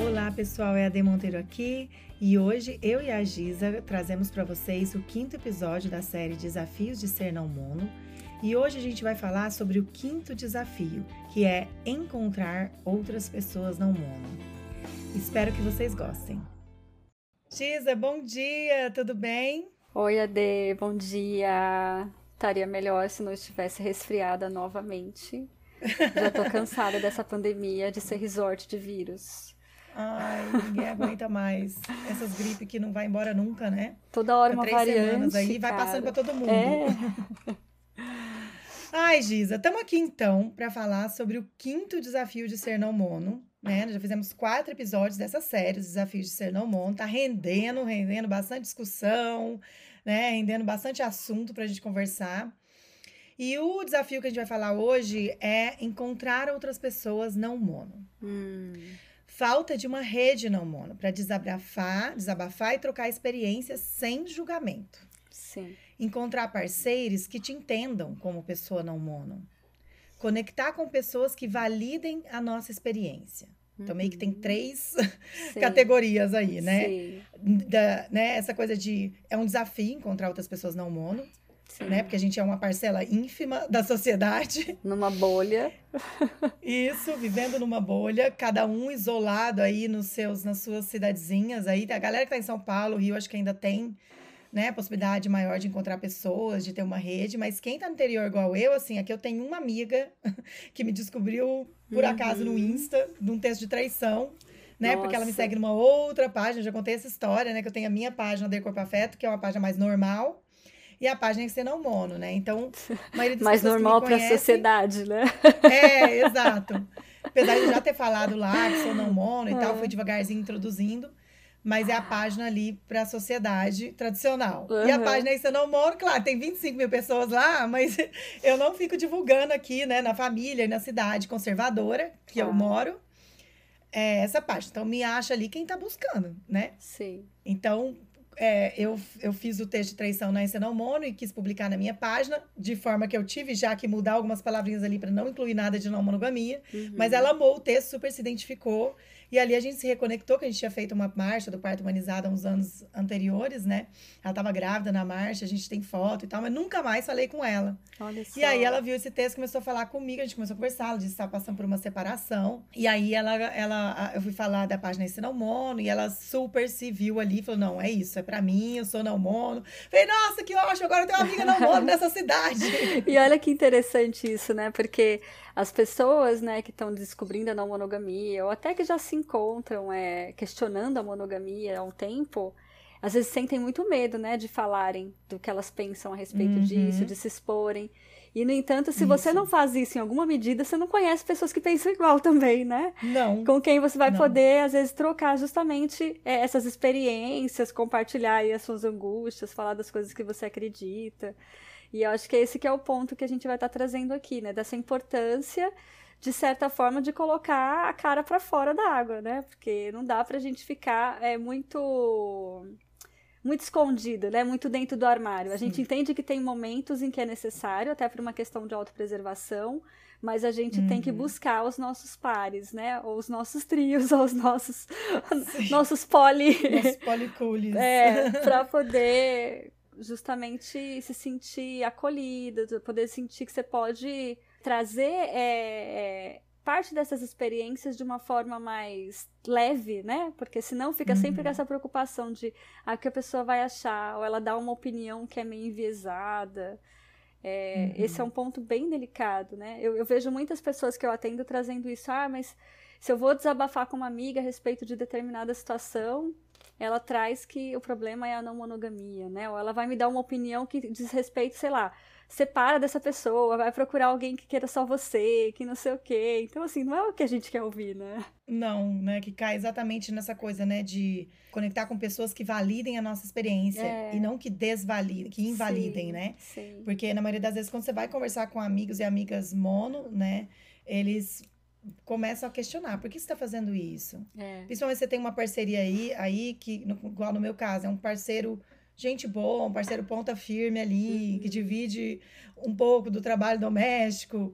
Olá pessoal, é a De Monteiro aqui e hoje eu e a Giza trazemos para vocês o quinto episódio da série Desafios de Ser Não Mono e hoje a gente vai falar sobre o quinto desafio, que é encontrar outras pessoas não mono. Espero que vocês gostem. Giza, bom dia, tudo bem? Oi, Ade, bom dia. Estaria melhor se não estivesse resfriada novamente. Já tô cansada dessa pandemia de ser resort de vírus. Ai, ninguém aguenta mais. Essas gripes que não vai embora nunca, né? Toda hora uma três variante. semanas aí cara. vai passando para todo mundo. É. Ai, Giza, estamos aqui então para falar sobre o quinto desafio de ser não mono. Né? Nós já fizemos quatro episódios dessa série, os desafios de ser não mono. Tá rendendo, rendendo bastante discussão, né? Rendendo bastante assunto para a gente conversar. E o desafio que a gente vai falar hoje é encontrar outras pessoas não mono. Hum, Falta de uma rede não mono para desabafar, desabafar e trocar experiências sem julgamento. sim. Encontrar parceiros que te entendam como pessoa não mono. Conectar com pessoas que validem a nossa experiência. Então, meio que tem três Sim. categorias aí, né? Sim, Da, né? Essa coisa de. É um desafio encontrar outras pessoas não mono, sim. né? Porque a gente é uma parcela ínfima da sociedade. Numa bolha. Isso, vivendo numa bolha, cada um isolado aí nos seus, nas suas cidadezinhas aí. A galera que tá em São Paulo, Rio, acho que ainda tem, né, possibilidade maior de encontrar pessoas, de ter uma rede, mas quem tá no interior igual eu, assim, aqui eu tenho uma amiga que me descobriu por acaso no Insta, num texto de traição. Né? Porque ela me Nossa. segue numa outra página, já contei essa história, né? Que eu tenho a minha página de Corpo Afeto, que é uma página mais normal, e a página é ser não mono, né? Então, a maioria das Mais normal para a sociedade, né? é, exato. Apesar de já ter falado lá que sou não mono e tal, É. fui devagarzinho introduzindo. Mas é a página ali para a sociedade tradicional. E a Uhum. página aí, você não mono, claro, tem 25 mil pessoas lá, mas eu não fico divulgando aqui, né, na família e na cidade conservadora que eu Claro. moro, é essa página. Então, me acha ali quem tá buscando, né? Sim. Então, é, eu, eu fiz o texto de traição na Ensena Mono e quis publicar na minha página, de forma que eu tive já que mudar algumas palavrinhas ali para não incluir nada de não monogamia. Uhum. Mas ela amou o texto, super se identificou. E ali a gente se reconectou, que a gente tinha feito uma marcha do parto humanizado há uns anos anteriores, né? Ela estava grávida na marcha, a gente tem foto e tal, mas nunca mais falei com ela. Olha só. E aí ela viu esse texto, começou a falar comigo, a gente começou a conversar, ela disse que estava passando por uma separação. E aí ela, ela, eu fui falar da página Ensina Mono, e ela super se viu ali, falou, não, é isso, é pra mim, eu sou não mono. Falei, nossa, que ótimo, agora eu tenho uma amiga não mono nessa cidade. E olha que interessante isso, né? Porque as pessoas, né, que estão descobrindo a não monogamia, ou até que já se encontram é, questionando a monogamia há um tempo, às vezes sentem muito medo, né, de falarem do que elas pensam a respeito Uhum. disso, de se exporem. E, no entanto, se você Isso. não faz isso em alguma medida, você não conhece pessoas que pensam igual também, né? Não. Com quem você vai Não. poder, às vezes, trocar justamente é, essas experiências, compartilhar aí as suas angústias, falar das coisas que você acredita. E eu acho que esse que é o ponto que a gente vai estar trazendo aqui, né? Dessa importância, de certa forma, de colocar a cara para fora da água, né? Porque não dá pra gente ficar é, muito muito escondido, né? Muito dentro do armário. A Sim. gente entende que tem momentos em que é necessário, até por uma questão de autopreservação, mas a gente tem que Uhum. buscar os nossos pares, né? Ou os nossos trios, ou os nossos Sim. nossos poli Nossos é, para poder justamente se sentir acolhida, poder sentir que você pode trazer é, é, parte dessas experiências de uma forma mais leve, né? Porque senão fica sempre com Uhum. essa preocupação de ah, o que a pessoa vai achar, ou ela dá uma opinião que é meio enviesada. É, Uhum. Esse é um ponto bem delicado, né? Eu, eu vejo muitas pessoas que eu atendo trazendo isso, ah, mas se eu vou desabafar com uma amiga a respeito de determinada situação, ela traz que o problema é a não monogamia, né? Ou ela vai me dar uma opinião que diz respeito, sei lá, separa dessa pessoa, vai procurar alguém que queira só você, que não sei o quê. Então, assim, não é o que a gente quer ouvir, né? Não, né? Que cai exatamente nessa coisa, né? De conectar com pessoas que validem a nossa experiência É. e não que desvalidem, que invalidem, Sim, né? Sim. Porque na maioria das vezes, quando você vai conversar com amigos e amigas mono, né? Eles começam a questionar, por que você está fazendo isso? É. Principalmente você tem uma parceria aí, aí que, no- igual no meu caso, é um parceiro gente boa, um parceiro ponta firme ali, Uhum. que divide um pouco do trabalho doméstico.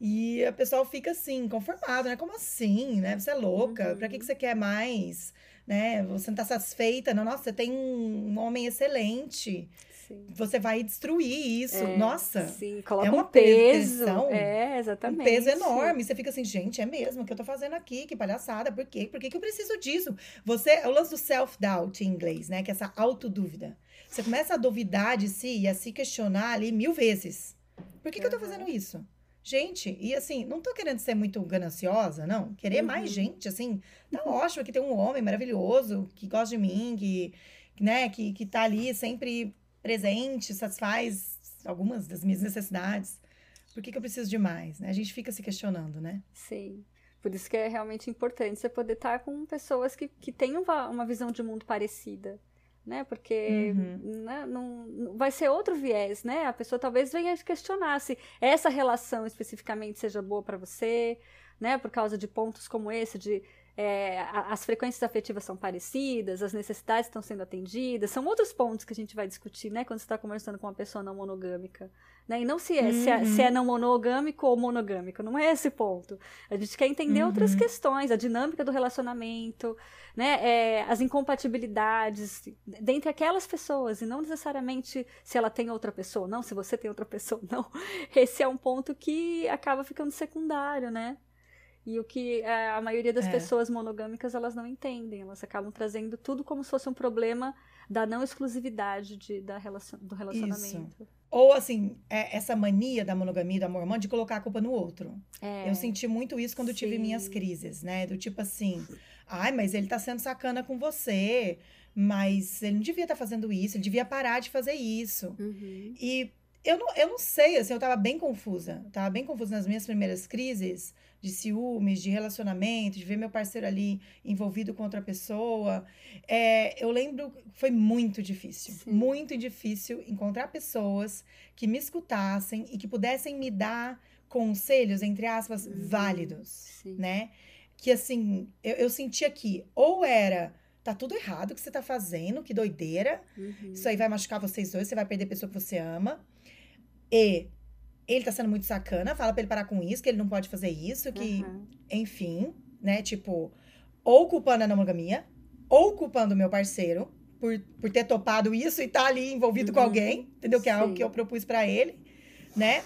E a pessoa fica assim, conformado, né? Como assim, né? Você é louca, uhum. pra que, que você quer mais? Né? Você não tá satisfeita? Não, nossa, você tem um homem excelente. Sim. Você vai destruir isso. É, Nossa. Sim, coloca é uma um peso. É, exatamente. Um peso enorme. Você fica assim, gente, é mesmo o que eu tô fazendo aqui? Que palhaçada. Por quê? Por que, que eu preciso disso? Você, é o lance do self-doubt em inglês, né? Que é essa autodúvida. Você começa a duvidar de si e a se questionar ali mil vezes. Por que, uhum. que eu tô fazendo isso? Gente, e assim, não tô querendo ser muito gananciosa, não. Querer uhum. mais gente, assim, tá uhum. ótimo que tem um homem maravilhoso que gosta de mim, que, né, que, que tá ali sempre presente, satisfaz algumas das minhas necessidades. Por que, que eu preciso de mais? Né? A gente fica se questionando, né? Sim. Por isso que é realmente importante você poder estar com pessoas que, que têm uma, uma visão de mundo parecida. Né? Porque uhum. né, não, não, vai ser outro viés, né? A pessoa talvez venha questionar se essa relação especificamente seja boa para você, né? Por causa de pontos como esse, de é, as frequências afetivas são parecidas, as necessidades estão sendo atendidas, são outros pontos que a gente vai discutir, né, quando você está conversando com uma pessoa não monogâmica, né, e não se é, uhum. se, é, se é não monogâmico ou monogâmico, não é esse ponto. A gente quer entender uhum. outras questões, a dinâmica do relacionamento, né, é, as incompatibilidades dentre aquelas pessoas, e não necessariamente se ela tem outra pessoa, não, se você tem outra pessoa, não. Esse é um ponto que acaba ficando secundário, né. E o que é, a maioria das é. pessoas monogâmicas elas não entendem, elas acabam trazendo tudo como se fosse um problema da não exclusividade de, da relacion, do relacionamento. Isso. Ou assim, é essa mania da monogamia, do amor romântico, de colocar a culpa no outro. É. Eu senti muito isso quando tive minhas crises, né? Do tipo assim, ai, mas ele tá sendo sacana com você, mas ele não devia estar tá fazendo isso, ele devia parar de fazer isso. Uhum. E eu não, eu não sei, assim, eu tava bem confusa. Tava bem confusa nas minhas primeiras crises de ciúmes, de relacionamento, de ver meu parceiro ali envolvido com outra pessoa. É, eu lembro foi muito difícil, Sim. muito difícil encontrar pessoas que me escutassem e que pudessem me dar conselhos, entre aspas, uhum. válidos, Sim. né? Que assim, eu, eu sentia que ou era tá tudo errado que você tá fazendo, que doideira. Uhum. Isso aí vai machucar vocês dois, você vai perder a pessoa que você ama. E ele tá sendo muito sacana, fala pra ele parar com isso, que ele não pode fazer isso, que, uhum. enfim, né? Tipo, ou culpando a monogamia, ou culpando o meu parceiro por, por ter topado isso e tá ali envolvido uhum. com alguém, entendeu? Que é Sim. algo que eu propus para ele, né?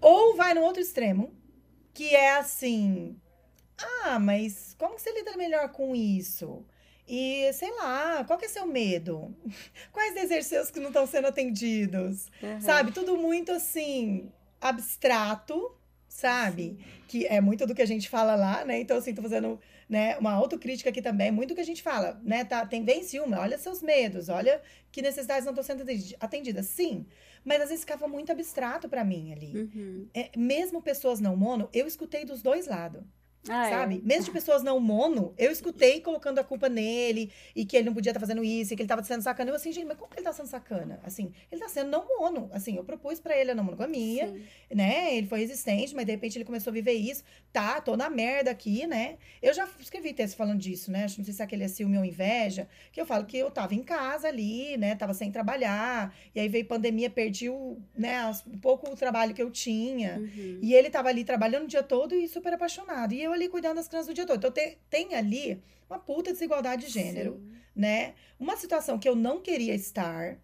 Ou vai no outro extremo, que é assim: ah, mas como que você lida melhor com isso? E, sei lá, qual que é seu medo? Quais desejos que não estão sendo atendidos? Uhum. Sabe? Tudo muito assim, abstrato, sabe? Sim. Que é muito do que a gente fala lá, né? Então, assim, tô fazendo né, uma autocrítica aqui também, muito do que a gente fala, né? Tá, tem bem ciúme, olha seus medos, olha que necessidades não estão sendo atendidas. Sim, mas às vezes ficava muito abstrato para mim ali. Uhum. É, mesmo pessoas não mono, eu escutei dos dois lados. Ah, é? sabe? É. Mesmo de pessoas não mono, eu escutei colocando a culpa nele e que ele não podia estar tá fazendo isso, e que ele estava sendo sacana. Eu assim, gente, mas como que ele está sendo sacana? Assim, ele está sendo não mono. Assim, eu propus para ele a não monogamia, Sim. né? Ele foi resistente, mas de repente ele começou a viver isso. Tá, tô na merda aqui, né? Eu já escrevi texto falando disso, né? Não sei se é aquele é ciúme ou inveja, que eu falo que eu tava em casa ali, né? Tava sem trabalhar, e aí veio pandemia, perdi o, né, um pouco o trabalho que eu tinha. Uhum. E ele tava ali trabalhando o dia todo e super apaixonado. E eu ali cuidando das crianças o dia todo. Então, tem, tem ali uma puta desigualdade de gênero, Sim. né? Uma situação que eu não queria estar,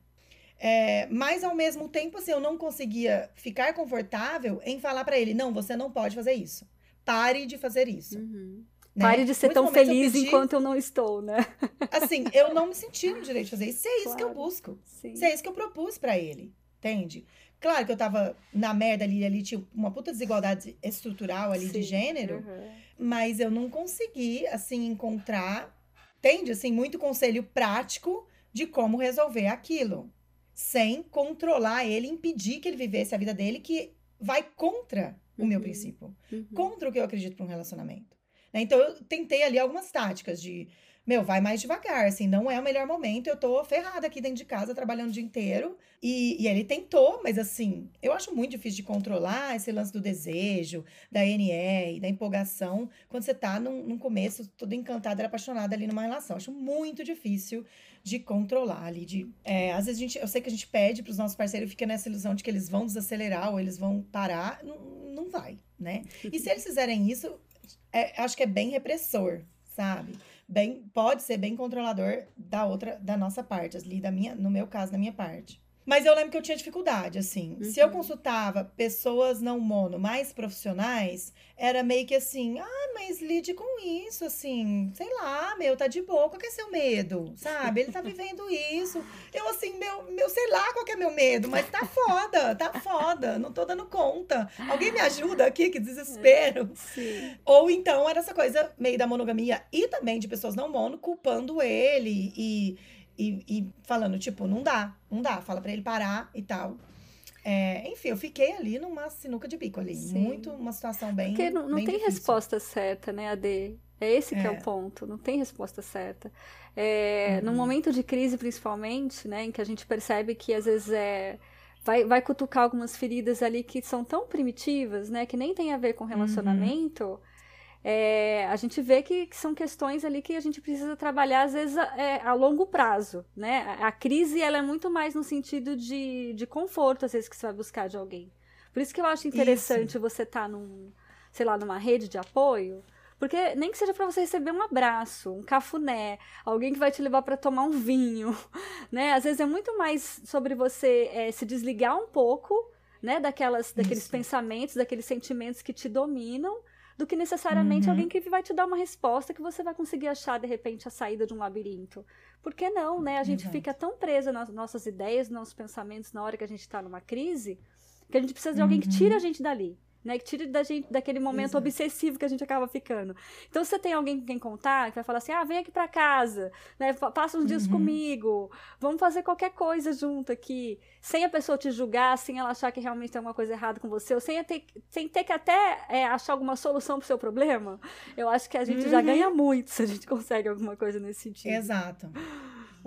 é, mas ao mesmo tempo, assim, eu não conseguia ficar confortável em falar para ele: não, você não pode fazer isso. Pare de fazer isso. Uhum. Né? Pare de ser tão feliz eu pedi, enquanto eu não estou, né? Assim, eu não me senti no direito de fazer isso. Se é isso claro. que eu busco. Sim. Se é isso que eu propus para ele. Entende? Claro que eu tava na merda ali, ali tinha uma puta desigualdade estrutural ali Sim. de gênero. Uhum mas eu não consegui, assim, encontrar, entende? Assim, muito conselho prático de como resolver aquilo, sem controlar ele, impedir que ele vivesse a vida dele, que vai contra o meu uhum. princípio, uhum. contra o que eu acredito para um relacionamento. Né? Então, eu tentei ali algumas táticas de meu, vai mais devagar, assim, não é o melhor momento, eu tô ferrada aqui dentro de casa, trabalhando o dia inteiro. E, e ele tentou, mas assim, eu acho muito difícil de controlar esse lance do desejo, da NE, da empolgação, quando você tá num, num começo, toda encantada, apaixonada ali numa relação. Acho muito difícil de controlar ali, de... É, às vezes a gente, eu sei que a gente pede para os nossos parceiros, fica nessa ilusão de que eles vão desacelerar ou eles vão parar, não, não vai. né? E se eles fizerem isso, é, acho que é bem repressor, sabe? Bem, pode ser bem controlador da outra, da nossa parte, ali, da minha, no meu caso, da minha parte. Mas eu lembro que eu tinha dificuldade, assim. Uhum. Se eu uhum. consultava pessoas não mono mais profissionais, era meio que assim, ah, mas lide com isso, assim, sei lá, meu, tá de boa, qual que é seu medo? Sabe? Ele tá vivendo isso. Eu, assim, meu, meu, sei lá qual que é meu medo, mas tá foda, tá foda, não tô dando conta. Alguém me ajuda aqui, que desespero. Sim. Ou então era essa coisa meio da monogamia e também de pessoas não mono culpando ele e e, e falando, tipo, não dá, não dá, fala para ele parar e tal. É, enfim, eu fiquei ali numa sinuca de bico ali. Sim. Muito, uma situação bem. Porque não, não bem tem difícil. resposta certa, né, Ade? É esse que é, é o ponto, não tem resposta certa. É, uhum. No momento de crise, principalmente, né, em que a gente percebe que às vezes é. Vai, vai cutucar algumas feridas ali que são tão primitivas, né? Que nem tem a ver com uhum. relacionamento. Uhum é, a gente vê que, que, são questões ali que a gente precisa trabalhar, às vezes, a, é, a longo prazo, né? A, a, crise, ela é muito mais no sentido de, de conforto, às vezes, que você vai buscar de alguém. Por isso que eu acho interessante isso. você estar tá num, sei lá, numa rede de apoio, porque nem que seja para você receber um abraço, um cafuné, alguém que vai te levar para tomar um vinho, né? Às vezes é muito mais sobre você é, se desligar um pouco, né? Daquelas, daqueles pensamentos, daqueles sentimentos que te dominam do que necessariamente uhum. alguém que vai te dar uma resposta que você vai conseguir achar de repente a saída de um labirinto. Por que não, né? A gente Exato. fica tão presa nas nossas ideias, nos nossos pensamentos na hora que a gente está numa crise, que a gente precisa de alguém que tire a uhum. gente dali né? Que tire da gente daquele momento Exato. obsessivo que a gente acaba ficando. Então, se você tem alguém com quem contar, que vai falar assim: ah, vem aqui para casa, né? Passa uns uhum. dias comigo, vamos fazer qualquer coisa junto aqui, sem a pessoa te julgar, sem ela achar que realmente tem alguma coisa errada com você, ou sem ter, sem ter que até é, achar alguma solução pro seu problema, eu acho que a gente uhum. já ganha muito se a gente consegue alguma coisa nesse sentido. Exato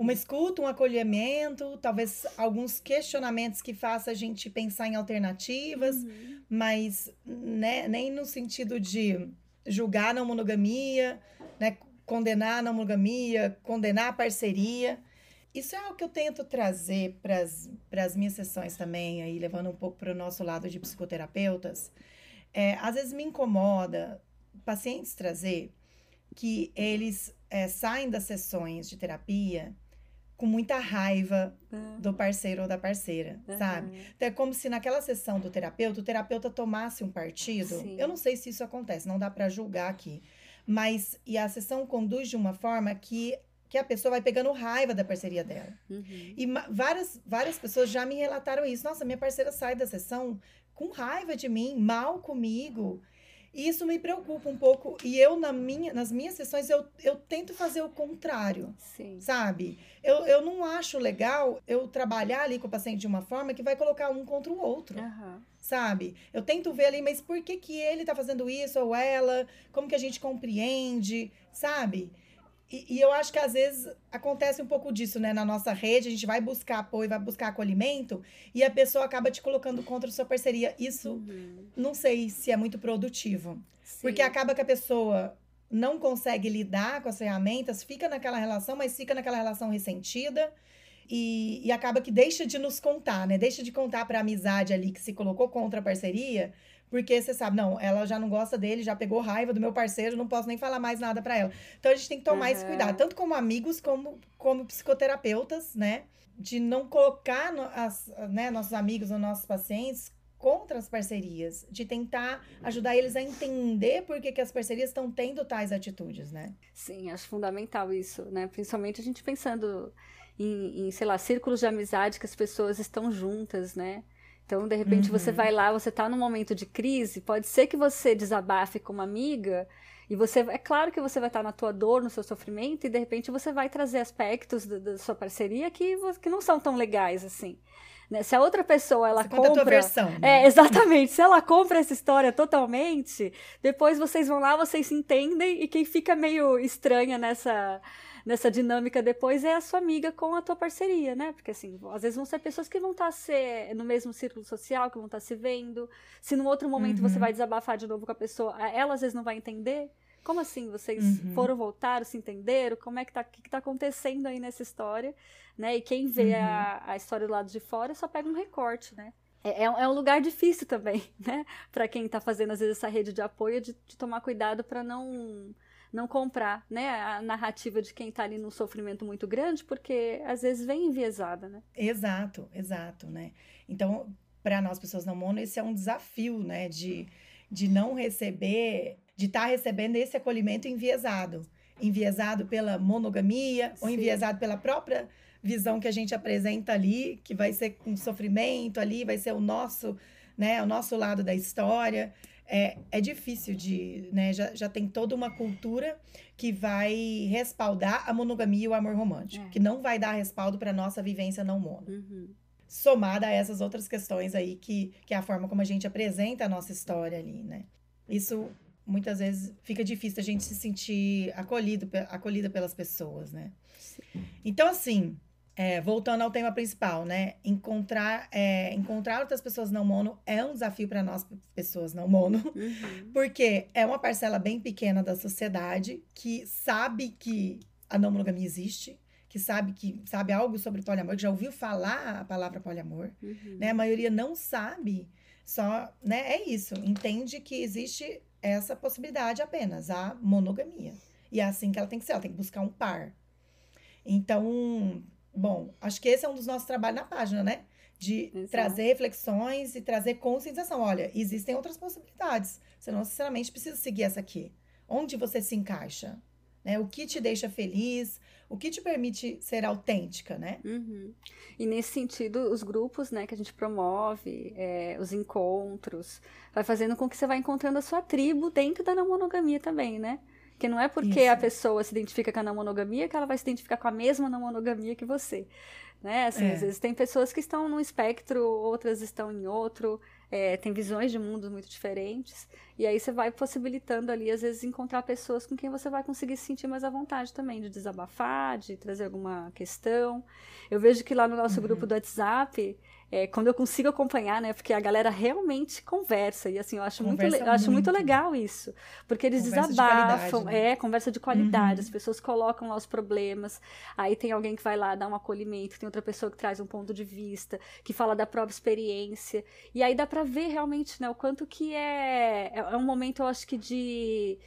uma escuta, um acolhimento, talvez alguns questionamentos que façam a gente pensar em alternativas, uhum. mas né, nem no sentido de julgar a não monogamia, né, condenar a não monogamia, condenar a parceria. Isso é algo que eu tento trazer para as minhas sessões também, aí levando um pouco para o nosso lado de psicoterapeutas. É, às vezes me incomoda pacientes trazer que eles é, saem das sessões de terapia com muita raiva uhum. do parceiro ou da parceira, uhum. sabe? Então é como se naquela sessão do terapeuta, o terapeuta tomasse um partido. Sim. Eu não sei se isso acontece, não dá para julgar aqui. Mas e a sessão conduz de uma forma que que a pessoa vai pegando raiva da parceria dela. Uhum. E várias, várias pessoas já me relataram isso. Nossa, minha parceira sai da sessão com raiva de mim, mal comigo. E isso me preocupa um pouco. E eu, na minha, nas minhas sessões, eu, eu tento fazer o contrário. Sim. Sabe? Eu, eu não acho legal eu trabalhar ali com o paciente de uma forma que vai colocar um contra o outro. Uhum. Sabe? Eu tento ver ali, mas por que, que ele tá fazendo isso ou ela? Como que a gente compreende? Sabe? E, e, eu acho que às vezes acontece um pouco disso, né? Na nossa rede, a gente vai buscar apoio, vai buscar acolhimento, e a pessoa acaba te colocando contra a sua parceria. Isso uhum. não sei se é muito produtivo. Sim. Porque acaba que a pessoa não consegue lidar com as ferramentas, fica naquela relação, mas fica naquela relação ressentida. E, e acaba que deixa de nos contar, né? Deixa de contar para a amizade ali que se colocou contra a parceria, porque você sabe, não, ela já não gosta dele, já pegou raiva do meu parceiro, não posso nem falar mais nada para ela. Então a gente tem que tomar uhum. esse cuidado, tanto como amigos como como psicoterapeutas, né? De não colocar no, as, né, nossos amigos ou nossos pacientes contra as parcerias, de tentar ajudar eles a entender por que, que as parcerias estão tendo tais atitudes, né? Sim, acho fundamental isso, né? Principalmente a gente pensando em, em sei lá, círculos de amizade que as pessoas estão juntas, né? Então, de repente, uhum. você vai lá, você está num momento de crise, pode ser que você desabafe com uma amiga e você, é claro que você vai estar na tua dor, no seu sofrimento, e de repente você vai trazer aspectos da, sua parceria que, que não são tão legais assim. Né? Se a outra pessoa ela você compra, a tua versão, né? é exatamente. Se ela compra essa história totalmente, depois vocês vão lá, vocês se entendem e quem fica meio estranha nessa nessa dinâmica depois é a sua amiga com a tua parceria, né? Porque assim, às vezes vão ser pessoas que vão estar tá no mesmo círculo social, que vão estar tá se vendo. Se num outro momento uhum. você vai desabafar de novo com a pessoa, ela às vezes não vai entender. Como assim? Vocês uhum. foram voltar, se entenderam? Como é que tá, que, que tá acontecendo aí nessa história, né? E quem vê uhum. a, a história do lado de fora só pega um recorte, né? é, é, é um lugar difícil também, né? Para quem está fazendo, às vezes, essa rede de apoio, de, de tomar cuidado para não não comprar, né, a narrativa de quem está ali num sofrimento muito grande, porque às vezes vem enviesada, né? Exato, exato, né? Então, para nós pessoas não mono, esse é um desafio, né, de, de não receber, de estar tá recebendo esse acolhimento enviesado, enviesado pela monogamia Sim. ou enviesado pela própria visão que a gente apresenta ali, que vai ser um sofrimento ali, vai ser o nosso, né, o nosso lado da história. É, é difícil de, né, já, já tem toda uma cultura que vai respaldar a monogamia e o amor romântico, é. que não vai dar respaldo para nossa vivência não mono. Uhum. Somada a essas outras questões aí, que, que é a forma como a gente apresenta a nossa história ali, né? Isso muitas vezes fica difícil a gente se sentir acolhido, acolhida pelas pessoas, né? Sim. Então, assim, é, voltando ao tema principal, né? Encontrar, é, encontrar outras pessoas não mono é um desafio para nós, pessoas não mono, uhum. porque é uma parcela bem pequena da sociedade que sabe que a não monogamia existe, que sabe que sabe algo sobre poliamor, que já ouviu falar a palavra poliamor, uhum. né? A maioria não sabe, só, né? É isso, entende que existe essa possibilidade apenas, a monogamia. E é assim que ela tem que ser, ela tem que buscar um par. Então, Bom, acho que esse é um dos nossos trabalhos na página, né? De Exato. trazer reflexões e trazer conscientização. Olha, existem outras possibilidades. Você não necessariamente precisa seguir essa aqui. Onde você se encaixa? Né? O que te deixa feliz? O que te permite ser autêntica, né? Uhum. E nesse sentido, os grupos, né, que a gente promove, é, os encontros, vai fazendo com que você vá encontrando a sua tribo dentro da não monogamia também, né? Porque não é porque Isso. a pessoa se identifica com a não monogamia que ela vai se identificar com a mesma não monogamia que você. Né? Assim, é. Às vezes tem pessoas que estão num espectro, outras estão em outro, é, tem visões de mundos muito diferentes. E aí você vai possibilitando ali, às vezes, encontrar pessoas com quem você vai conseguir se sentir mais à vontade também, de desabafar, de trazer alguma questão. Eu vejo que lá no nosso uhum. grupo do WhatsApp, é, quando eu consigo acompanhar, né? Porque a galera realmente conversa. E assim, eu acho, muito, eu acho muito legal isso. Porque eles conversa desabafam, de né? é, conversa de qualidade. Uhum. As pessoas colocam lá os problemas. Aí tem alguém que vai lá dar um acolhimento, tem outra pessoa que traz um ponto de vista, que fala da própria experiência. E aí dá pra ver realmente, né, o quanto que é. É um momento, eu acho que de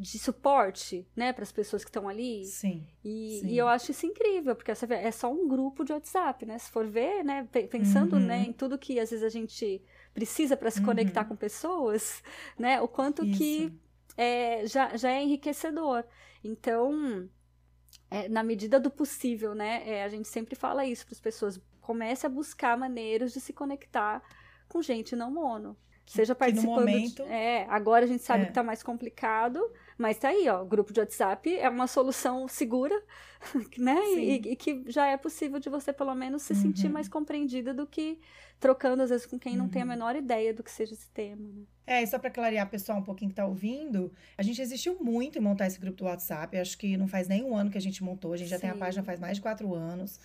de suporte, né, para as pessoas que estão ali. Sim e, sim. e, eu acho isso incrível, porque você vê, é só um grupo de WhatsApp, né? Se for ver, né, pensando, né, uhum. né, em tudo que às vezes a gente precisa para se uhum. conectar com pessoas, né, o quanto isso. que é, já, já é enriquecedor. Então, é, na medida do possível, né, é, a gente sempre fala isso para as pessoas, comece a buscar maneiras de se conectar com gente não mono. Seja participando. Momento, de, é, agora a gente sabe é. que está mais complicado, mas tá aí, ó, o grupo de WhatsApp é uma solução segura, né? E, e, que já é possível de você, pelo menos, se uhum. sentir mais compreendida do que trocando, às vezes, com quem uhum. não tem a uhum. menor ideia do que seja esse tema. Né? É, e só para clarear pessoal um pouquinho que tá ouvindo, a gente existiu muito em montar esse grupo do WhatsApp. Acho que não faz nem um ano que a gente montou, a gente já Sim. tem a página faz mais de quatro anos.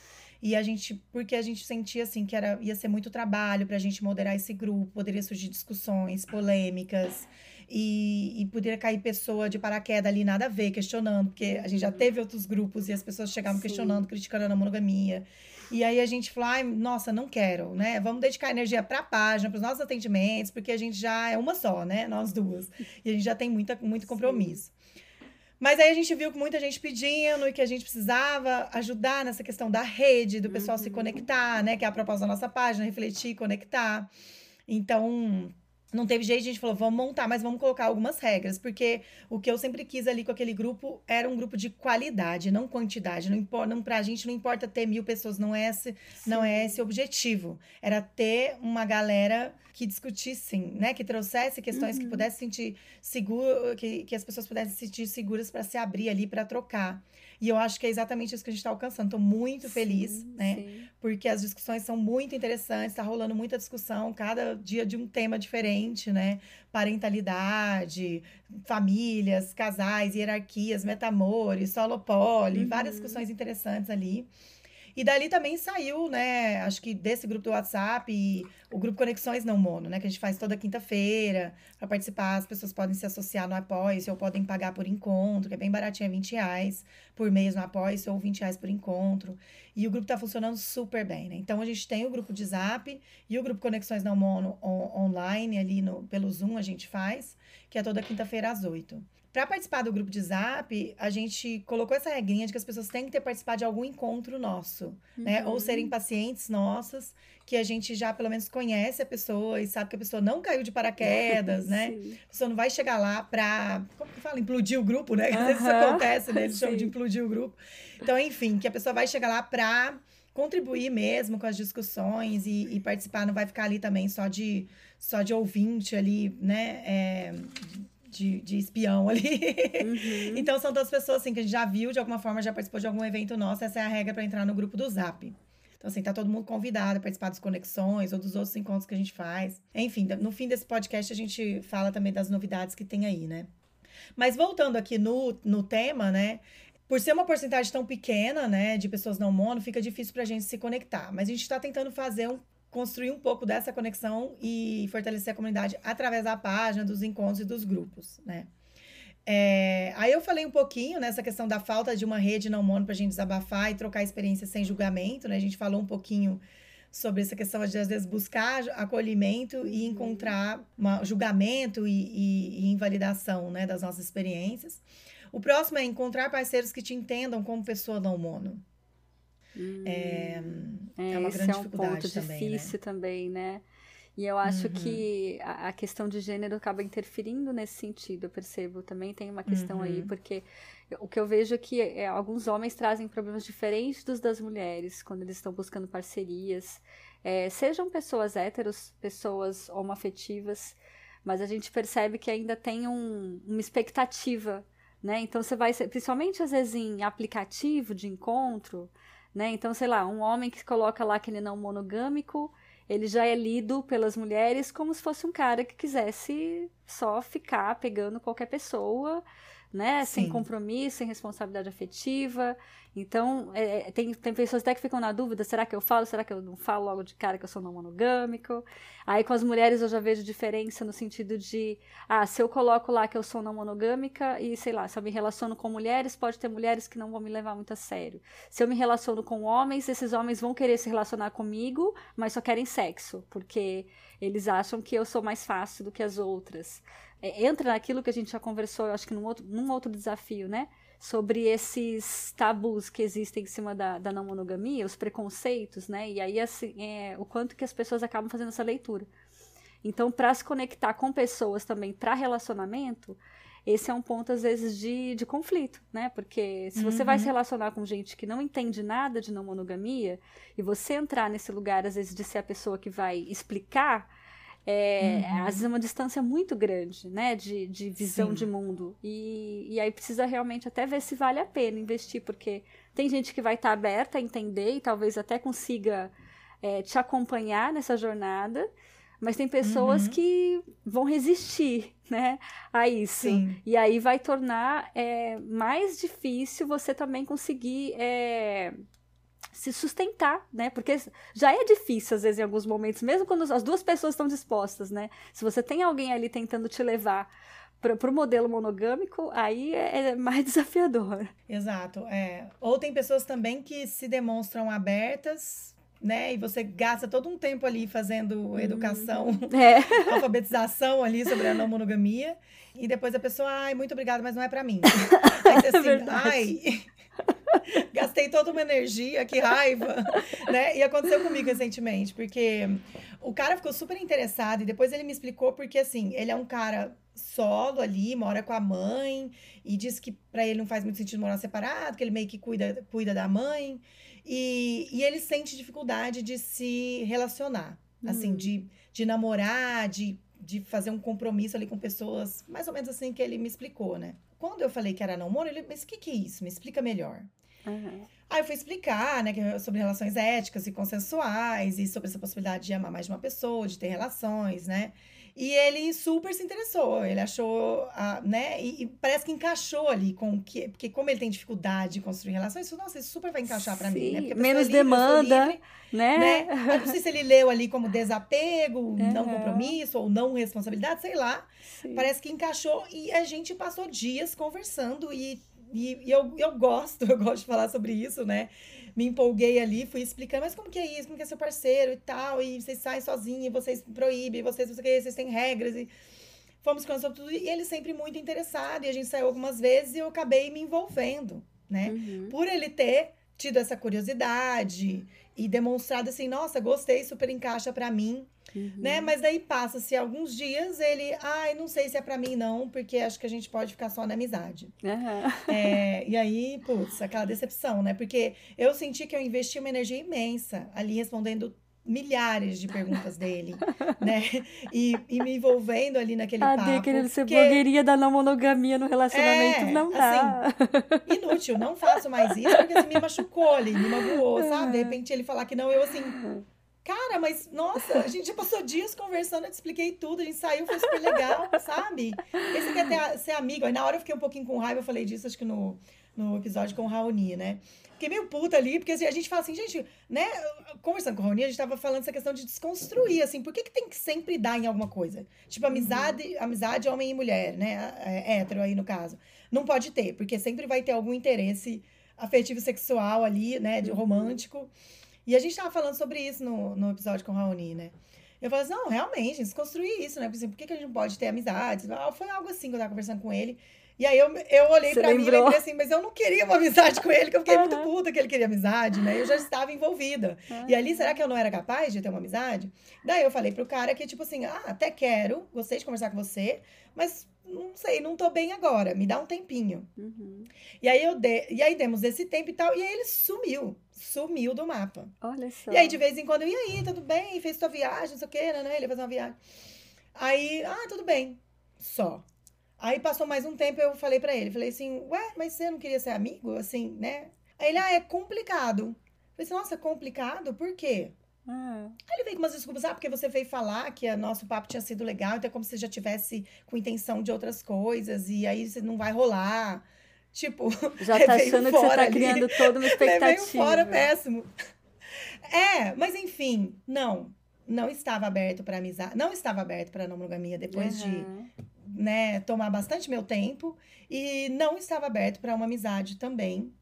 E a gente, porque a gente sentia assim que era, ia ser muito trabalho para a gente moderar esse grupo, poderia surgir discussões, polêmicas. E, e poderia cair pessoa de paraquedas ali, nada a ver, questionando, porque a gente já teve outros grupos e as pessoas chegavam Sim. questionando, criticando a monogamia. E aí a gente falou, ai, nossa, não quero, né? Vamos dedicar energia para a página, para os nossos atendimentos, porque a gente já é uma só, né? Nós duas. E a gente já tem muita, muito compromisso. Sim. Mas aí a gente viu que muita gente pedindo e que a gente precisava ajudar nessa questão da rede, do pessoal uhum. se conectar, né? Que é a proposta da nossa página, refletir, conectar. Então, não teve jeito, a gente falou, vamos montar, mas vamos colocar algumas regras, porque o que eu sempre quis ali com aquele grupo era um grupo de qualidade, não quantidade. Não importa, não, pra gente não importa ter mil pessoas, não é esse, não é esse o objetivo. Era ter uma galera que discutissem, né? Que trouxesse questões uhum. que pudesse sentir seguro, que, que as pessoas pudessem se sentir seguras para se abrir ali para trocar. E eu acho que é exatamente isso que a gente está alcançando. Estou muito sim, feliz, né? Sim. Porque as discussões são muito interessantes, está rolando muita discussão, cada dia de um tema diferente, né? Parentalidade, famílias, casais, hierarquias, metamores, solopole, uhum. várias discussões interessantes ali. E dali também saiu, né? Acho que desse grupo do WhatsApp e o grupo Conexões Não Mono, né? Que a gente faz toda quinta-feira para participar. As pessoas podem se associar no apoio ou podem pagar por encontro, que é bem baratinho, é 20 reais por mês no apoio ou 20 reais por encontro. E o grupo tá funcionando super bem, né? Então a gente tem o grupo de Zap e o grupo Conexões Não Mono on online ali no, pelo Zoom a gente faz, que é toda quinta-feira às 8. Para participar do grupo de Zap, a gente colocou essa regrinha de que as pessoas têm que ter participado de algum encontro nosso, uhum. né? Ou serem pacientes nossas, que a gente já pelo menos conhece a pessoa e sabe que a pessoa não caiu de paraquedas, né? A pessoa não vai chegar lá para, como que fala, implodir o grupo, né? Às vezes isso acontece, né? Eles chamam de implodir o grupo. Então, enfim, que a pessoa vai chegar lá para contribuir mesmo com as discussões e, e, participar, não vai ficar ali também só de, só de ouvinte ali, né? É, de, de espião ali. Uhum. então, são todas pessoas assim, que a gente já viu, de alguma forma, já participou de algum evento nosso. Essa é a regra para entrar no grupo do Zap. Então, assim, tá todo mundo convidado a participar das conexões ou dos outros encontros que a gente faz. Enfim, no fim desse podcast, a gente fala também das novidades que tem aí, né? Mas voltando aqui no, no tema, né? Por ser uma porcentagem tão pequena, né, de pessoas não mono, fica difícil para a gente se conectar. Mas a gente está tentando fazer um construir um pouco dessa conexão e fortalecer a comunidade através da página, dos encontros e dos grupos, né? É, aí eu falei um pouquinho nessa questão da falta de uma rede não mono para a gente desabafar e trocar experiência sem julgamento, né? A gente falou um pouquinho sobre essa questão de, às vezes, buscar acolhimento e encontrar uma, julgamento e, e, e invalidação né, das nossas experiências. O próximo é encontrar parceiros que te entendam como pessoa não mono. Hum, é, é, é, uma grande é um ponto também, né? difícil né? também, né? E eu acho uhum. que a, a, questão de gênero acaba interferindo nesse sentido, eu percebo. Também tem uma questão uhum. aí, porque o que eu vejo é que é, alguns homens trazem problemas diferentes dos das mulheres quando eles estão buscando parcerias. É, sejam pessoas héteros, pessoas homoafetivas, mas a gente percebe que ainda tem um, uma expectativa, né? Então você vai, principalmente às vezes em aplicativo de encontro, né? Então, sei lá, um homem que coloca lá que ele não monogâmico, ele já é lido pelas mulheres como se fosse um cara que quisesse só ficar pegando qualquer pessoa, né? Sim. Sem compromisso, sem responsabilidade afetiva. Então, é, é, tem, tem pessoas até que ficam na dúvida: será que eu falo? Será que eu não falo logo de cara que eu sou não monogâmico? Aí com as mulheres eu já vejo diferença no sentido de: ah, se eu coloco lá que eu sou não monogâmica e sei lá, se eu me relaciono com mulheres, pode ter mulheres que não vão me levar muito a sério. Se eu me relaciono com homens, esses homens vão querer se relacionar comigo, mas só querem sexo, porque eles acham que eu sou mais fácil do que as outras. É, entra naquilo que a gente já conversou, acho que num outro, num outro desafio, né? Sobre esses tabus que existem em cima da, da não monogamia, os preconceitos, né? E aí, assim, é, o quanto que as pessoas acabam fazendo essa leitura. Então, para se conectar com pessoas também para relacionamento, esse é um ponto, às vezes, de, de conflito, né? Porque se você uhum. vai se relacionar com gente que não entende nada de não monogamia, e você entrar nesse lugar, às vezes, de ser a pessoa que vai explicar é, uhum. Às vezes é uma distância muito grande, né? De, de visão Sim. de mundo. E, e aí precisa realmente até ver se vale a pena investir, porque tem gente que vai estar tá aberta a entender e talvez até consiga é, te acompanhar nessa jornada. Mas tem pessoas uhum. que vão resistir, né, a isso. Sim. E aí vai tornar é, mais difícil você também conseguir é, se sustentar, né? Porque já é difícil, às vezes, em alguns momentos, mesmo quando as duas pessoas estão dispostas, né? Se você tem alguém ali tentando te levar para o modelo monogâmico, aí é, é, mais desafiador. Exato, é. Ou tem pessoas também que se demonstram abertas, né? E você gasta todo um tempo ali fazendo hum. educação, é. alfabetização ali sobre a não monogamia. E depois a pessoa, ai, muito obrigada, mas não é para mim. Aí você assim, é ai, Gastei toda uma energia, que raiva, né? E aconteceu comigo recentemente, porque o cara ficou super interessado e depois ele me explicou porque assim, ele é um cara solo ali, mora com a mãe e diz que para ele não faz muito sentido morar separado, que ele meio que cuida, cuida da mãe. E, e ele sente dificuldade de se relacionar, assim, hum. assim, de, de namorar, de, de fazer um compromisso ali com pessoas, mais ou menos assim que ele me explicou, né? Quando eu falei que era namoro, ele, mas o que, que é isso? Me explica melhor. Uhum. Aí eu fui explicar, né, sobre relações éticas e consensuais e sobre essa possibilidade de amar mais de uma pessoa, de ter relações, né? E ele super se interessou, ele achou, a, né? E, e, parece que encaixou ali com o que. Porque, como ele tem dificuldade de construir relações, isso, nossa, isso super vai encaixar para mim, né? Menos livre, demanda, livre, né? né? Eu não sei se ele leu ali como desapego, uhum. não compromisso ou não responsabilidade, sei lá. Sim. Parece que encaixou e a gente passou dias conversando e, e, e eu, eu gosto, eu gosto de falar sobre isso, né? me empolguei ali, fui explicando, mas como que é isso? Como que é seu parceiro e tal? E vocês saem sozinhos, vocês proíbem, vocês, vocês, vocês têm regras. E fomos sobre tudo. E ele sempre muito interessado. E a gente saiu algumas vezes e eu acabei me envolvendo, né? Uhum. Por ele ter tido essa curiosidade e demonstrado assim, nossa, gostei, super encaixa para mim. Uhum. Né? Mas daí passa-se alguns dias, ele, ai, não sei se é para mim não, porque acho que a gente pode ficar só na amizade. Uhum. É, e aí, putz, aquela decepção, né? Porque eu senti que eu investi uma energia imensa ali respondendo milhares de perguntas dele, né? E, e, me envolvendo ali naquele ah, papo. querendo ser porque... blogueirinha da não monogamia no relacionamento, é, não dá. Assim, inútil, não faço mais isso, porque assim, me machucou ali, me magoou, sabe? De repente ele falar que não, eu assim... Cara, mas nossa, a gente já passou dias conversando, eu te expliquei tudo, a gente saiu, foi super legal, sabe? Esse quer ter, ser amigo. Aí na hora eu fiquei um pouquinho com raiva, eu falei disso, acho que no, no episódio com o Raoni, né? Fiquei meio puta ali, porque assim, a gente fala assim, gente, né? Conversando com o Raoni, a gente tava falando essa questão de desconstruir, assim, por que, que tem que sempre dar em alguma coisa? Tipo, amizade, uhum. amizade homem e mulher, né? É, hétero aí no caso. Não pode ter, porque sempre vai ter algum interesse afetivo sexual ali, né? De uhum. romântico. E a gente tava falando sobre isso no, no episódio com o Raoni, né? Eu falei assim, não, realmente, desconstruir isso, né? Por exemplo, por que, que a gente não pode ter amizades? Ah, foi algo assim que eu tava conversando com ele. E aí eu, eu olhei Você pra lembrou? mim e lembrei assim, mas eu não queria uma amizade com ele, que eu fiquei uhum. muito puta que ele queria amizade, né? Eu já estava envolvida. Uhum. E ali, será que eu não era capaz de ter uma amizade? Daí eu falei pro cara que, tipo assim, ah, até quero, gostei de conversar com você, mas não sei, não tô bem agora, me dá um tempinho. Uhum. E aí eu de... e aí demos esse tempo e tal, e aí ele sumiu, sumiu do mapa. Olha só. E aí de vez em quando, e aí, tudo bem? Fez tua viagem, não sei o quê, né? Ele ia fazer uma viagem. Aí, ah, tudo bem. Só. Aí passou mais um tempo, eu falei para ele, falei assim, ué, mas você não queria ser amigo, assim, né? Aí ele, ah, é complicado. Eu falei assim, nossa, complicado? Por quê? Ah. Aí ele veio com umas desculpas, ah, porque você veio falar que o nosso papo tinha sido legal, então é como se você já tivesse com intenção de outras coisas, e aí você não vai rolar. Tipo, já tá achando que você tá ali, criando toda uma expectativa. Veio fora péssimo. É, mas enfim, não. Não estava aberto para amizade, não estava aberto para não monogamia depois uhum. de né, tomar bastante meu tempo e não estava aberto para uma amizade também,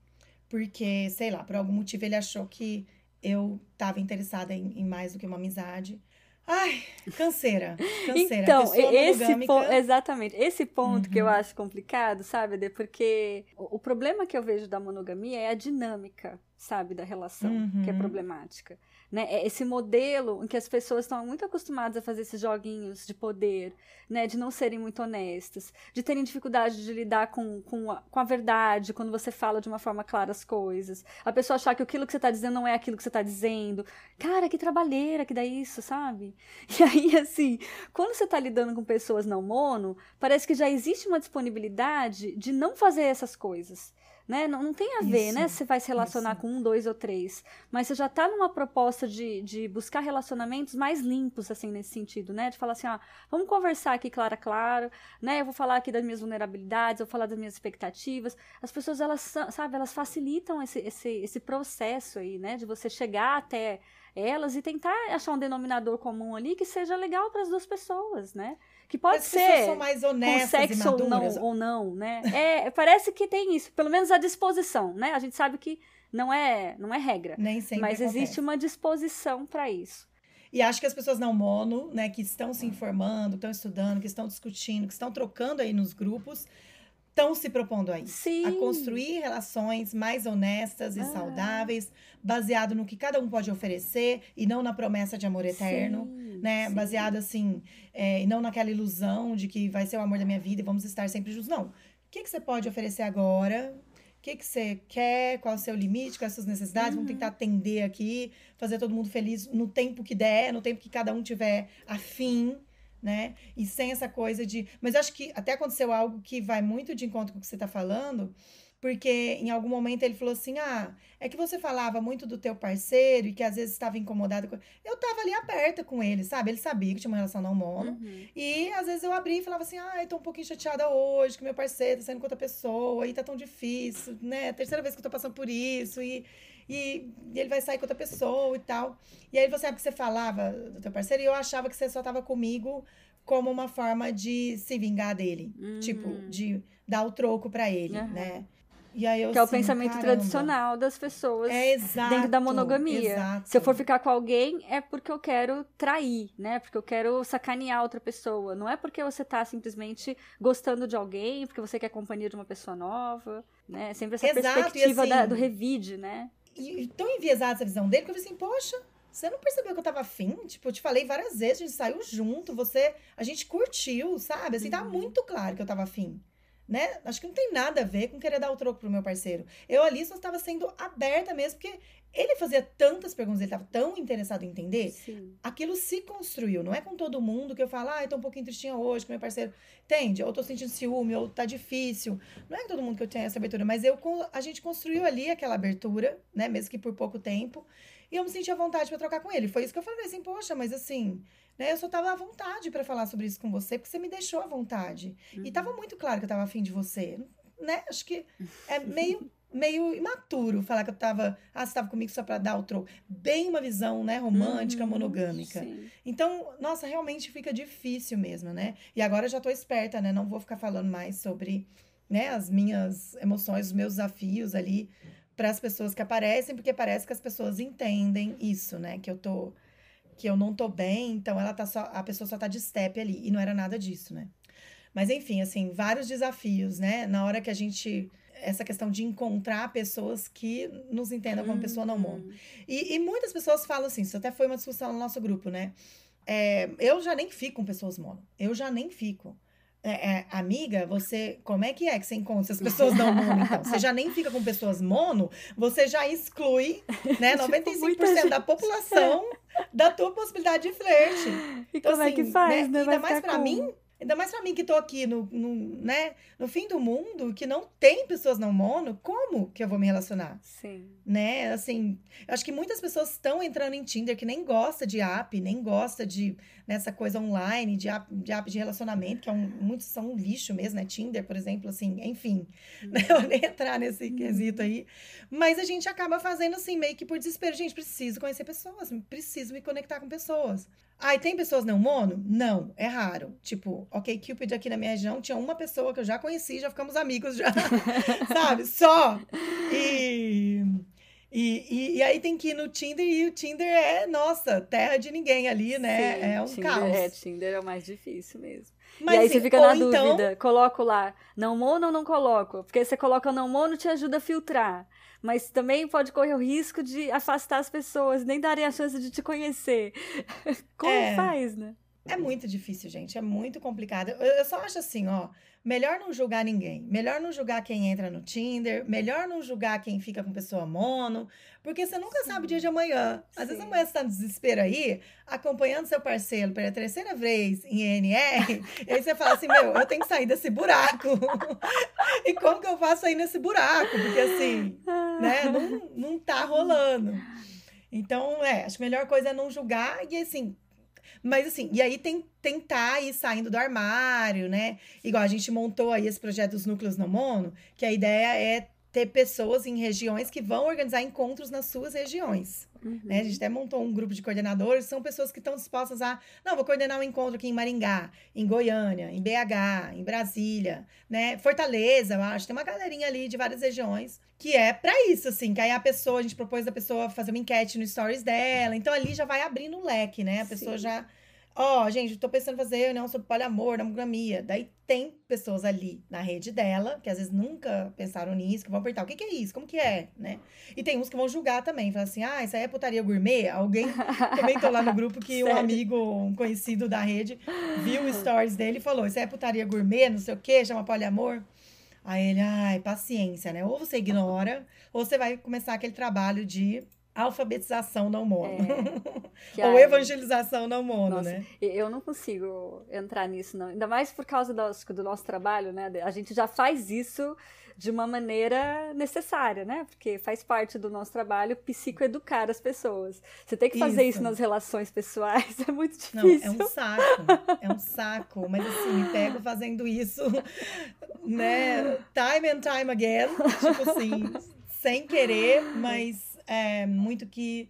porque, sei lá, por algum motivo ele achou que eu estava interessada em, em, mais do que uma amizade. Ai, canseira. canseira. Então, esse ponto, exatamente. Esse ponto uhum. que eu uhum. acho complicado, sabe? Porque o, o, problema que eu vejo da monogamia é a dinâmica, sabe, da relação, uhum. que é uhum. problemática né? É esse modelo em que as pessoas estão muito acostumadas a fazer esses joguinhos de poder, né? De não serem muito honestas, de terem dificuldade de lidar com, com, a, com a verdade quando você fala de uma forma clara as coisas. A pessoa achar que aquilo que você está dizendo não é aquilo que você está dizendo. Cara, que trabalheira que dá isso, sabe? E aí, assim, quando você está lidando com pessoas não mono, parece que já existe uma disponibilidade de não fazer essas coisas né? Não, não tem a ver, isso, né? Se você vai se relacionar isso. com um, dois ou três. Mas você já tá numa proposta de, de buscar relacionamentos mais limpos, assim, nesse sentido, né? De falar assim, ó, vamos conversar aqui claro a claro, né? Eu vou falar aqui das minhas vulnerabilidades, eu vou falar das minhas expectativas. As pessoas, elas, sabe, elas facilitam esse, esse, esse processo aí, né? De você chegar até elas e tentar achar um denominador comum ali que seja legal para as duas pessoas, né? Que pode As ser são mais honestas com sexo ou não, ou não, né? É, parece que tem isso, pelo menos a disposição, né? A gente sabe que não é, não é regra. Nem sempre Mas acontece. existe uma disposição para isso. E acho que as pessoas não mono, né, que estão se informando, estão estudando, que estão discutindo, que estão trocando aí nos grupos, estão se propondo a isso. Sim. A construir relações mais honestas e ah. saudáveis, baseado no que cada um pode oferecer e não na promessa de amor eterno, sim, né? Sim. Baseado assim, é, não naquela ilusão de que vai ser o amor da minha vida e vamos estar sempre juntos. Não. O que, que você pode oferecer agora? O que, que você quer? Qual é o seu limite? Quais as suas necessidades? Uhum. Vamos tentar atender aqui, fazer todo mundo feliz no tempo que der, no tempo que cada um tiver afim né? E sem essa coisa de. Mas acho que até aconteceu algo que vai muito de encontro com o que você está falando, porque em algum momento ele falou assim: ah, é que você falava muito do teu parceiro e que às vezes estava incomodado com. Eu tava ali aberta com ele, sabe? Ele sabia que tinha uma relação não mono. Uhum. E às vezes eu abri e falava assim: ah, eu tô um pouquinho chateada hoje, que meu parceiro tá saindo com outra pessoa e tá tão difícil, né? Terceira vez que eu tô passando por isso e. E, e ele vai sair com outra pessoa e tal. E aí você sabe que você falava do teu parceiro e eu achava que você só tava comigo como uma forma de se vingar dele. Uhum. Tipo, hum. de dar o troco para ele, uhum. né? E aí eu que é o assim, pensamento caramba. tradicional das pessoas é exato, dentro da monogamia. Exato. Se eu for ficar com alguém, é porque eu quero trair, né? Porque eu quero sacanear outra pessoa. Não é porque você tá simplesmente gostando de alguém, porque você quer companhia de uma pessoa nova, né? É sempre essa exato, perspectiva assim, da, do revide, né? E, e tão enviesada essa visão dele que eu falei assim, poxa, você não percebeu que eu tava afim? Tipo, eu te falei várias vezes, a gente saiu junto, você, a gente curtiu, sabe? Assim, uhum. tá muito claro que eu tava afim né? Acho que não tem nada a ver com querer dar o troco pro meu parceiro. Eu ali só estava sendo aberta mesmo, porque ele fazia tantas perguntas, ele estava tão interessado em entender. Sim. Aquilo se construiu. Não é com todo mundo que eu falo, ah, eu tô um pouquinho tristinha hoje com meu parceiro. Entende? Ou tô sentindo ciúme, ou tá difícil. Não é com todo mundo que eu tenho essa abertura, mas eu, a gente construiu ali aquela abertura, né? Mesmo que por pouco tempo. E eu me senti à vontade para trocar com ele. Foi isso que eu falei assim, poxa, mas assim, né? Eu só tava à vontade para falar sobre isso com você, porque você me deixou à vontade. Uhum. E tava uhum. muito claro que eu tava afim de você, né? Acho que é meio meio imaturo falar que eu tava, ah, você tava comigo só para dar o troco. Bem uma visão, né, romântica, uhum, monogâmica. Sim. Então, nossa, realmente fica difícil mesmo, né? E agora eu já tô esperta, né? Não vou ficar falando mais sobre, né, as minhas emoções, os meus desafios ali para as pessoas que aparecem, porque parece que as pessoas entendem isso, né? Que eu tô que eu não tô bem, então ela tá só a pessoa só tá de step ali e não era nada disso, né? Mas enfim, assim, vários desafios, né? Na hora que a gente essa questão de encontrar pessoas que nos entendam como pessoa não mono. Uhum. E, e, muitas pessoas falam assim, isso até foi uma discussão no nosso grupo, né? É, eu já nem fico com pessoas mono. Eu já nem fico. É, é, amiga, você. Como é que é que você encontra as pessoas não mono, então? Você já nem fica com pessoas mono, você já exclui né, 95% tipo, da população da tua possibilidade de flerte. E então, como assim, é que assim, faz, né? né? Ainda mais pra mim, Ainda mais para mim que tô aqui no, no, né, no fim do mundo, que não tem pessoas não mono, como que eu vou me relacionar? Sim. Né? Assim, eu acho que muitas pessoas estão entrando em Tinder que nem gosta de app, nem gosta de nessa coisa online, de app, de app de relacionamento, que é um, muitos são um lixo mesmo, né? Tinder, por exemplo, assim, enfim. Hum. Né? Eu nem entrar nesse hum. quesito aí. Mas a gente acaba fazendo assim, meio que por desespero. Gente, preciso conhecer pessoas, preciso me conectar com pessoas. Ah, e tem pessoas não mono? Não, é raro. Tipo, ok, Cupid aqui na minha região tinha uma pessoa que eu já conheci, já ficamos amigos já, sabe? Só. E, e, e, e, aí tem que ir no Tinder e o Tinder é, nossa, terra de ninguém ali, né? Sim, é um Tinder, caos. É, Tinder é o mais difícil mesmo. Mas, e aí você fica na então... dúvida, coloco lá, não mono ou não coloco? Porque você coloca não mono, te ajuda a filtrar mas também pode correr o risco de afastar as pessoas, nem darem a chance de te conhecer. Como é, faz, né? É muito difícil, gente. É muito complicado. Eu, eu só acho assim, ó. Melhor não julgar ninguém. Melhor não julgar quem entra no Tinder. Melhor não julgar quem fica com pessoa mono. Porque você nunca Sim. sabe o dia de amanhã. Às Sim. vezes amanhã você tá no desespero aí, acompanhando seu parceiro pela terceira vez em ENR. e aí você fala assim: meu, eu tenho que sair desse buraco. e como que eu faço aí nesse buraco? Porque assim, né, não, não tá rolando. Então, é, acho que a melhor coisa é não julgar e assim, mas assim, e aí tem, tentar ir saindo do armário, né? Igual a gente montou aí esse projeto dos núcleos no mono, que a ideia é ter pessoas em regiões que vão organizar encontros nas suas regiões. Uhum. Né? A gente até montou um grupo de coordenadores, são pessoas que estão dispostas a. Não, vou coordenar um encontro aqui em Maringá, em Goiânia, em BH, em Brasília, né? Fortaleza, eu acho. Tem uma galerinha ali de várias regiões que é para isso, assim, que aí a pessoa, a gente propôs a pessoa fazer uma enquete no stories dela. Então ali já vai abrindo o leque, né? A pessoa Sim. já Ó, oh, gente, tô pensando em fazer reunião sobre poliamor, monogamia. Daí tem pessoas ali na rede dela, que às vezes nunca pensaram nisso, que vão perguntar, o que, que é isso? Como que é? Né? E tem uns que vão julgar também, falar assim, ah, isso aí é putaria gourmet? Alguém comentou lá no grupo que um amigo, um conhecido da rede, viu stories dele e falou, isso aí é putaria gourmet, não sei o quê, chama poliamor. Aí ele, ai, paciência, né? Ou você ignora, ou você vai começar aquele trabalho de alfabetização não mono. É. Ou evangelização não mono, nossa, né? Eu não consigo entrar nisso, não. Ainda mais por causa do, do nosso trabalho, né? A gente já faz isso de uma maneira necessária, né? Porque faz parte do nosso trabalho psicoeducar as pessoas. Você tem que fazer isso, isso nas relações pessoais, é muito difícil. Não, é um saco, é um saco. Mas assim, me pego fazendo isso, né? Time and time again. Tipo assim, sem querer, mas é muito que.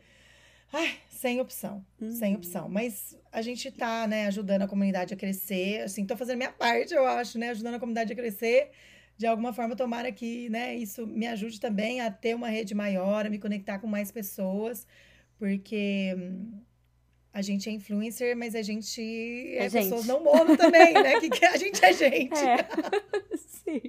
Ai, sem opção, uhum. sem opção. Mas a gente tá, né, ajudando a comunidade a crescer. Assim, tô fazendo minha parte, eu acho, né? Ajudando a comunidade a crescer de alguma forma, tomara que né, isso me ajude também a ter uma rede maior, a me conectar com mais pessoas, porque a gente é influencer, mas a gente é, é gente. pessoas não mono também, né? Que, que, a gente é gente. É. Sim.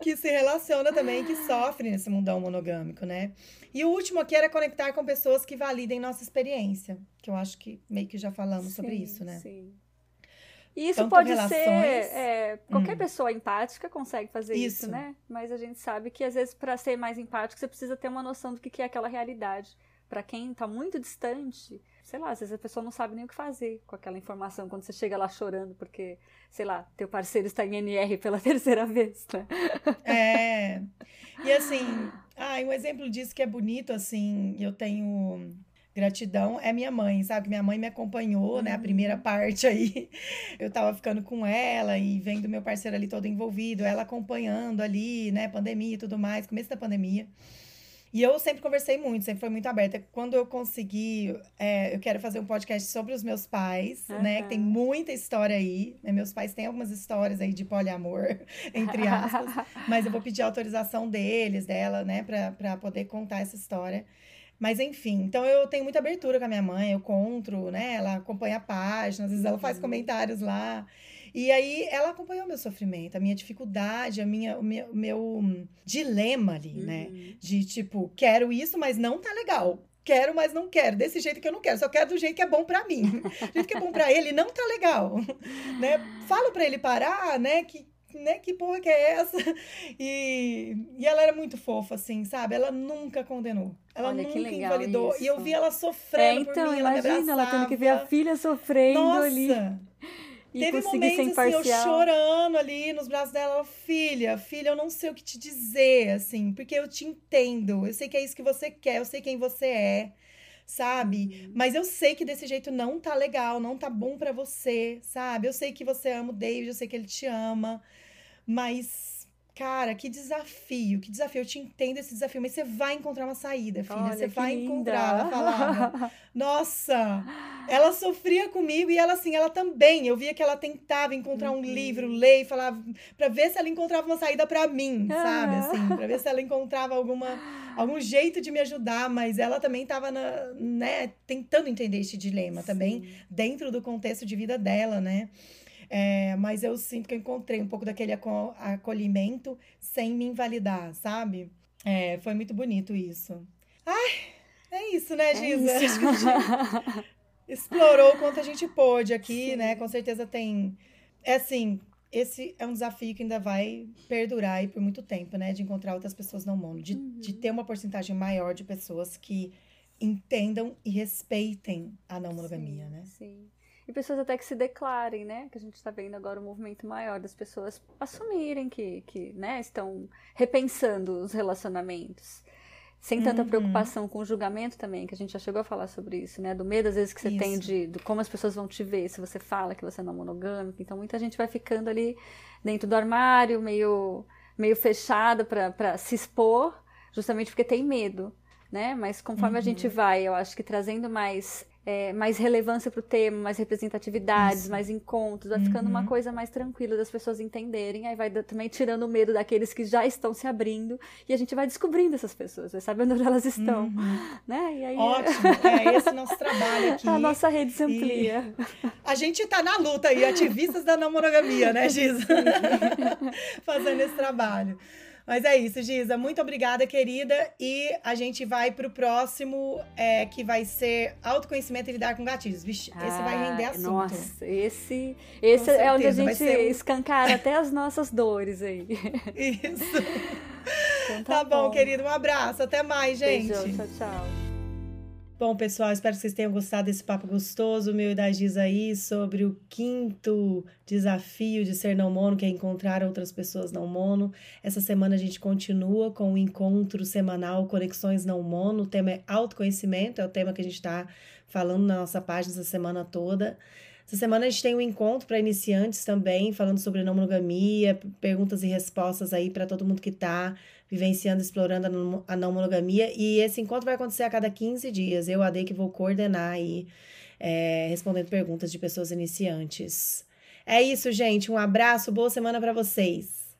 que se relaciona também, que sofre nesse mundão monogâmico, né? E o último aqui era conectar com pessoas que validem nossa experiência, que eu acho que meio que já falamos sim, sobre isso, né? Sim. E isso Tanto pode relações... ser. É, qualquer hum. pessoa empática consegue fazer isso. isso. né? Mas a gente sabe que, às vezes, para ser mais empático, você precisa ter uma noção do que é aquela realidade. Para quem está muito distante, sei lá, às vezes a pessoa não sabe nem o que fazer com aquela informação quando você chega lá chorando porque, sei lá, teu parceiro está em NR pela terceira vez, né? É. E assim, ah, um exemplo disso que é bonito, assim, eu tenho gratidão é minha mãe, sabe? Minha mãe me acompanhou, né? A primeira uhum. parte aí. Eu tava ficando com ela e vendo meu parceiro ali todo envolvido, ela acompanhando ali, né? Pandemia e tudo mais, começo da pandemia. E eu sempre conversei muito, sempre foi muito aberta. Quando eu consegui, é, eu quero fazer um podcast sobre os meus pais, uhum. né? Que tem muita história aí. Né? Meus pais têm algumas histórias aí de poliamor, entre aspas. mas eu vou pedir autorização deles, dela, né? Pra, pra poder contar essa história. Mas enfim, então eu tenho muita abertura com a minha mãe, eu conto, né? Ela acompanha a página, às vezes ela faz uhum. comentários lá. E aí ela acompanhou meu sofrimento, a minha dificuldade, a minha, o meu, o meu dilema ali, né? uhum. né? De tipo, quero isso, mas não tá legal. Quero, mas não quero. Desse jeito que eu não quero. Só quero do jeito que é bom para mim. Do jeito que é bom para ele, não tá legal. né? Falo para ele parar, né? Que né, que porra que é essa? E, e ela era muito fofa, assim, sabe? Ela nunca condenou. Ela Olha, nunca invalidou. Isso. E eu vi ela sofrendo é, então, por mim, ela imagina, ela tendo que ver a filha sofrendo Nossa. ali. E Teve momentos assim, eu chorando ali nos braços dela, filha, filha, eu não sei o que te dizer, assim, porque eu te entendo. Eu sei que é isso que você quer, eu sei quem você é sabe? Uhum. Mas eu sei que desse jeito não tá legal, não tá bom para você, sabe? Eu sei que você ama o David, eu sei que ele te ama, mas cara, que desafio, que desafio. Eu te entendo esse desafio, mas você vai encontrar uma saída, filha. Olha, você vai linda. encontrar. Ela falava, nossa, ela sofria comigo e ela, assim, ela também. Eu via que ela tentava encontrar um livro, uhum. ler e falava, pra ver se ela encontrava uma saída para mim, sabe? Assim, pra ver se ela encontrava alguma algum jeito de me ajudar, mas ela também estava né, tentando entender esse dilema Sim. também dentro do contexto de vida dela, né? É, mas eu sinto que eu encontrei um pouco daquele acolhimento sem me invalidar, sabe? É, foi muito bonito isso. Ai, é isso, né, Giza? É isso. Explorou o quanto a gente pôde aqui, Sim. né? Com certeza tem. É assim, esse é um desafio que ainda vai perdurar aí por muito tempo, né? De encontrar outras pessoas não mono, de, uhum. de ter uma porcentagem maior de pessoas que entendam e respeitem a não monogamia, sim, né? Sim. E pessoas até que se declarem, né? Que a gente está vendo agora um movimento maior das pessoas assumirem que, que né, estão repensando os relacionamentos. Sem tanta uhum. preocupação com o julgamento também, que a gente já chegou a falar sobre isso, né? Do medo, às vezes, que você isso. tem de, de, como as pessoas vão te ver se você fala que você é não monogâmico. Então, muita gente vai ficando ali dentro do armário, meio, meio fechada para se expor, justamente porque tem medo, né? Mas conforme uhum. a gente uhum. vai, eu acho que trazendo mais é, mais relevância para o tema, mais representatividades, Isso. mais encontros, vai uhum. ficando uma uhum. coisa mais tranquila das pessoas entenderem, aí vai também tirando o medo daqueles que já estão se abrindo, e a gente vai descobrindo essas pessoas, vai sabendo onde elas estão, uhum. né? E aí... Ótimo, é esse nosso trabalho aqui. A nossa rede se amplia. E a gente está na luta aí, ativistas da não monogamia, né, Giza? Fazendo esse trabalho. Mas é isso, Giza. Muito obrigada, querida. E a gente vai pro próximo, é, que vai ser autoconhecimento e lidar com gatilhos. Vixe, ah, esse vai render assunto. Nossa, esse, esse é onde a gente um... escancara até as nossas dores aí. Isso. Então tá, tá bom, bom, querido. Um abraço. Até mais, gente. Beijo, tchau, tchau. Bom, pessoal, espero que vocês tenham gostado desse papo gostoso, meu e da Giz aí, sobre o quinto desafio de ser não mono, que é encontrar outras pessoas não mono. Essa semana a gente continua com o encontro semanal Conexões Não Mono. O tema é autoconhecimento, é o tema que a gente está falando na nossa página essa semana toda. Essa semana a gente tem um encontro para iniciantes também, falando sobre não monogamia, perguntas e respostas aí para todo mundo que está vivenciando, explorando a não monogamia. E esse encontro vai acontecer a cada 15 dias. Eu, Ade, que vou coordenar aí, é, respondendo perguntas de pessoas iniciantes. É isso, gente. Um abraço, boa semana para vocês.